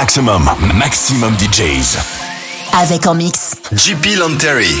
Maximum, maximum DJs. Avec en mix. JP Lanterry.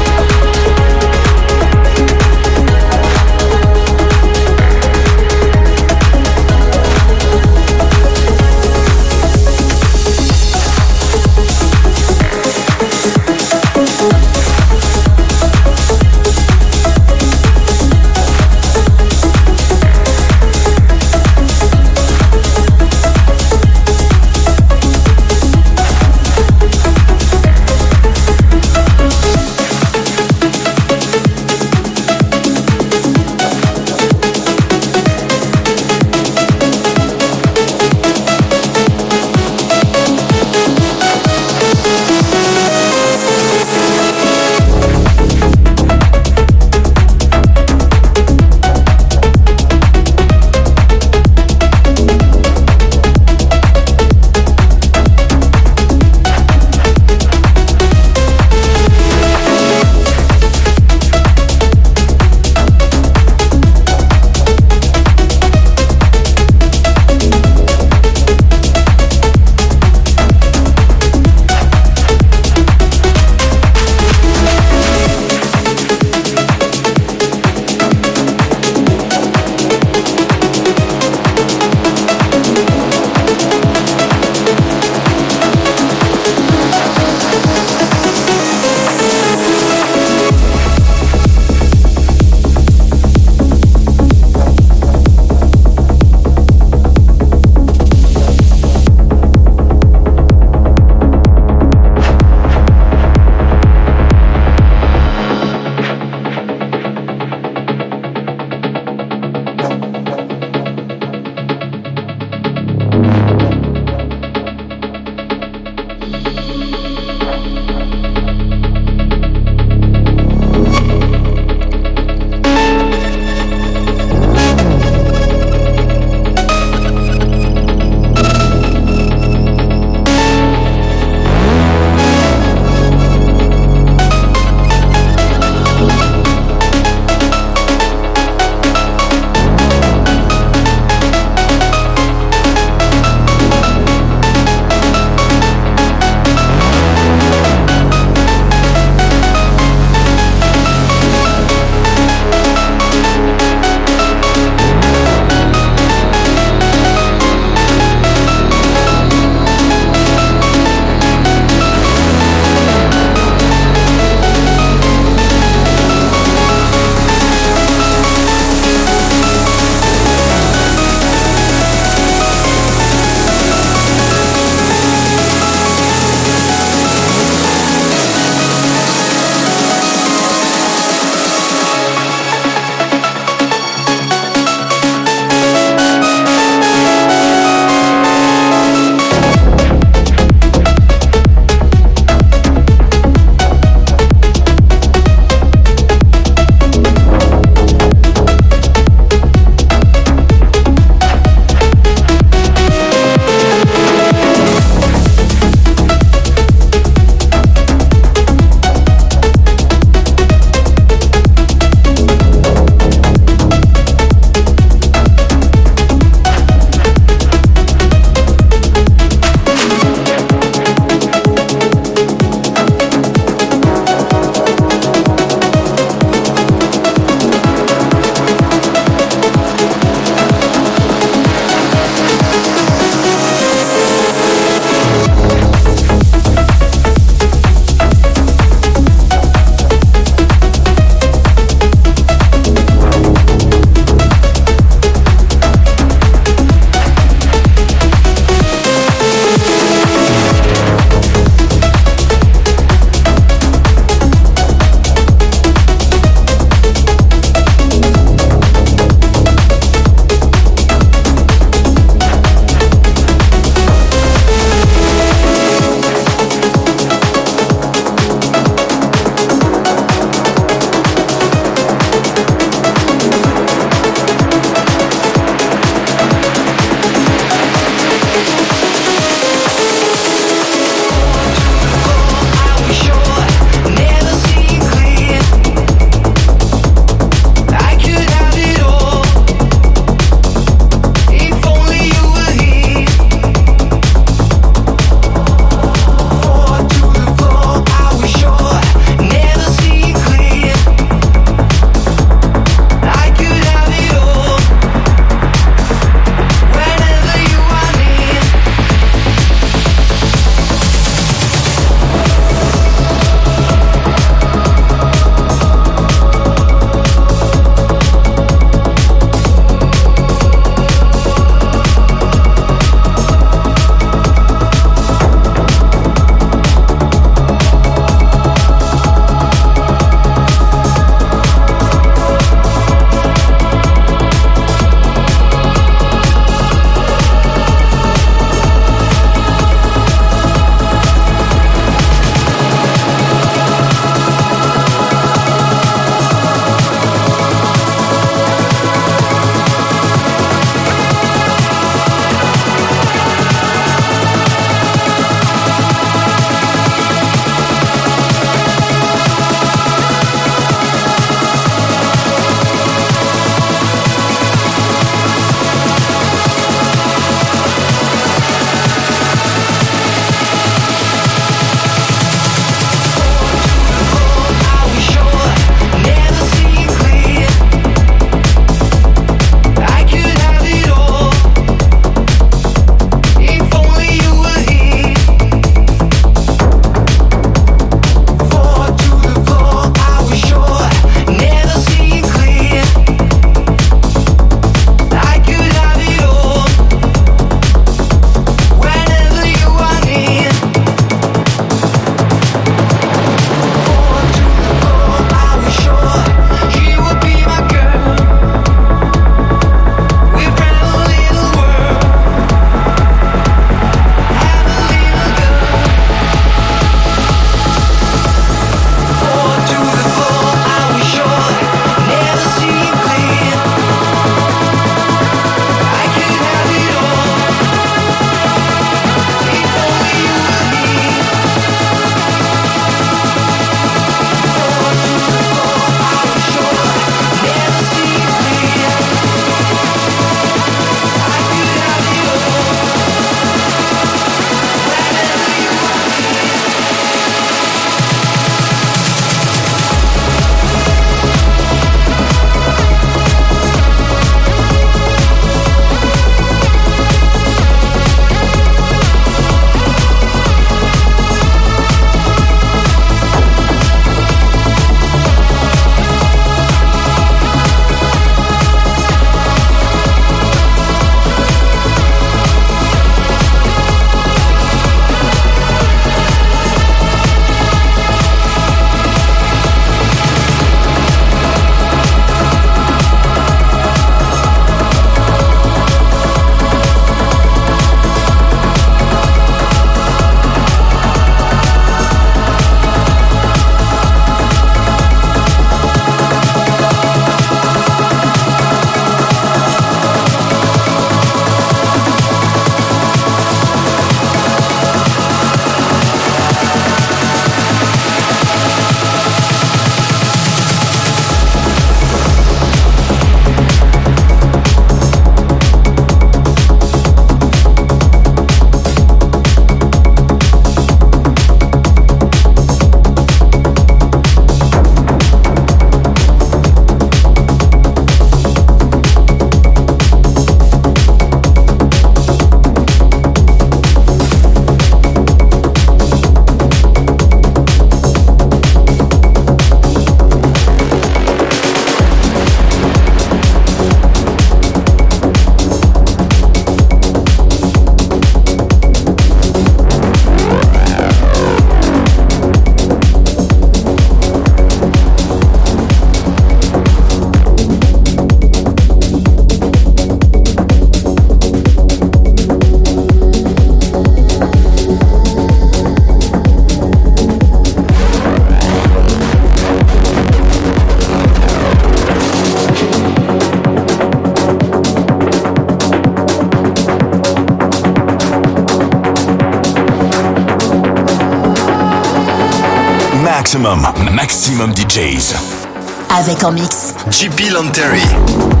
Avec en mix. JP Lanterry.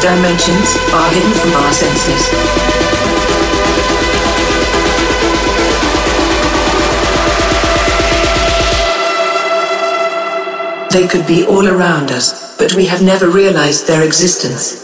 Dimensions are hidden from our senses. They could be all around us, but we have never realized their existence.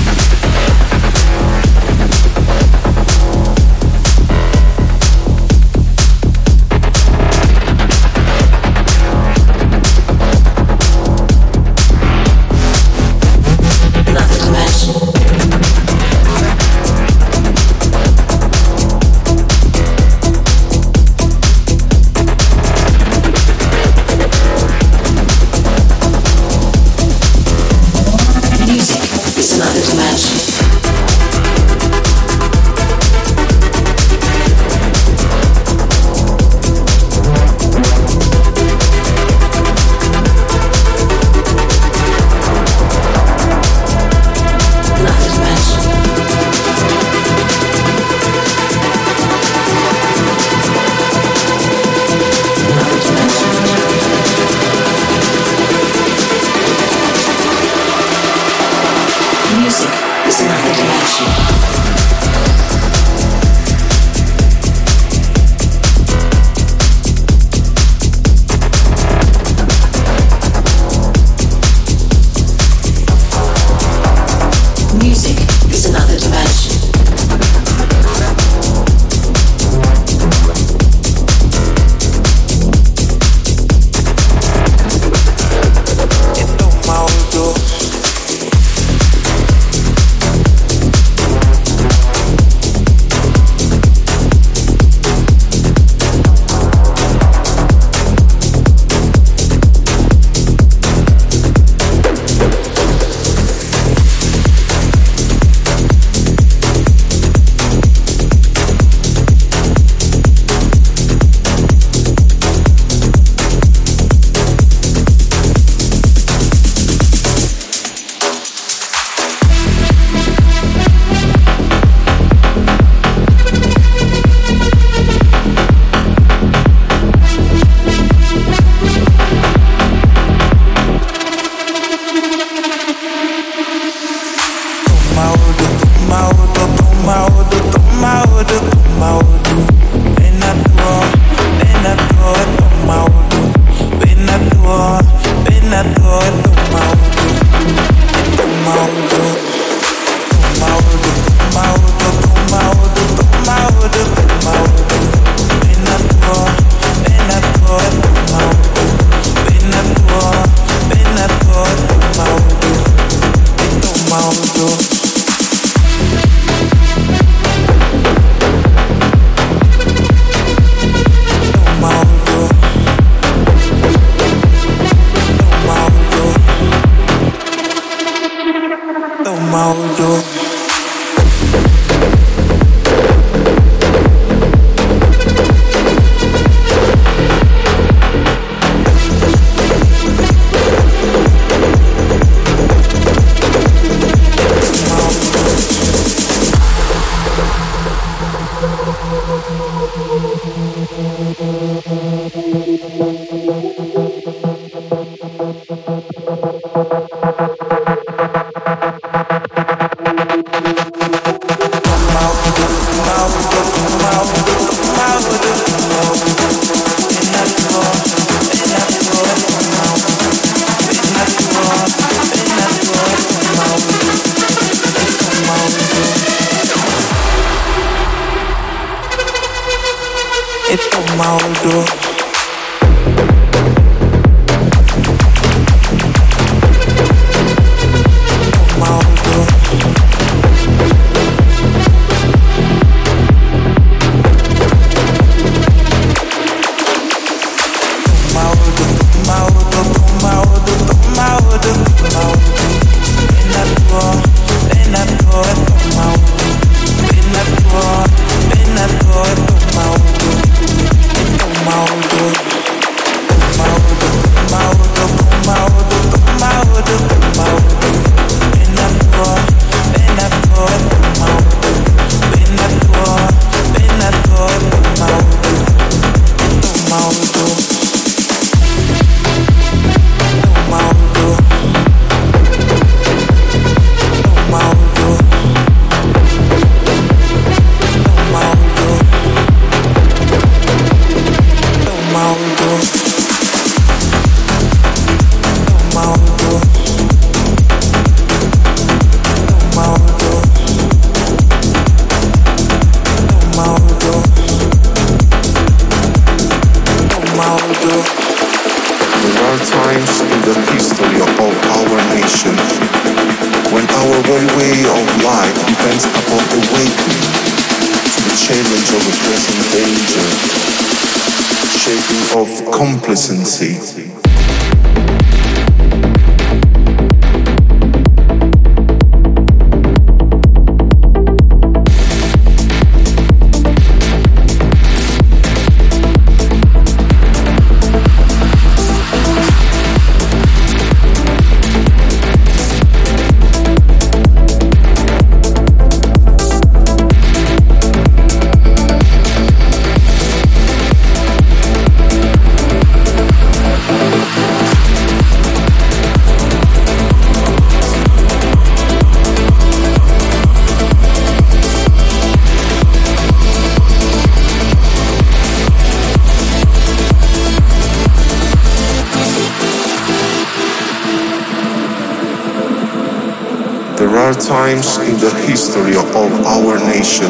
Times in the history of our nation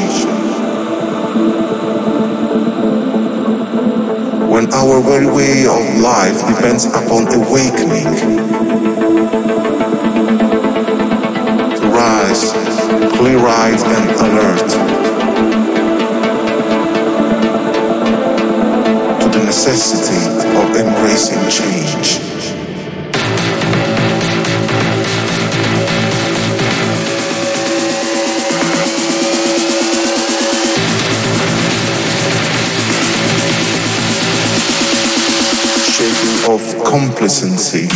when our very way of life depends upon awakening to rise clear-eyed and alert to the necessity of embracing change. Complacency.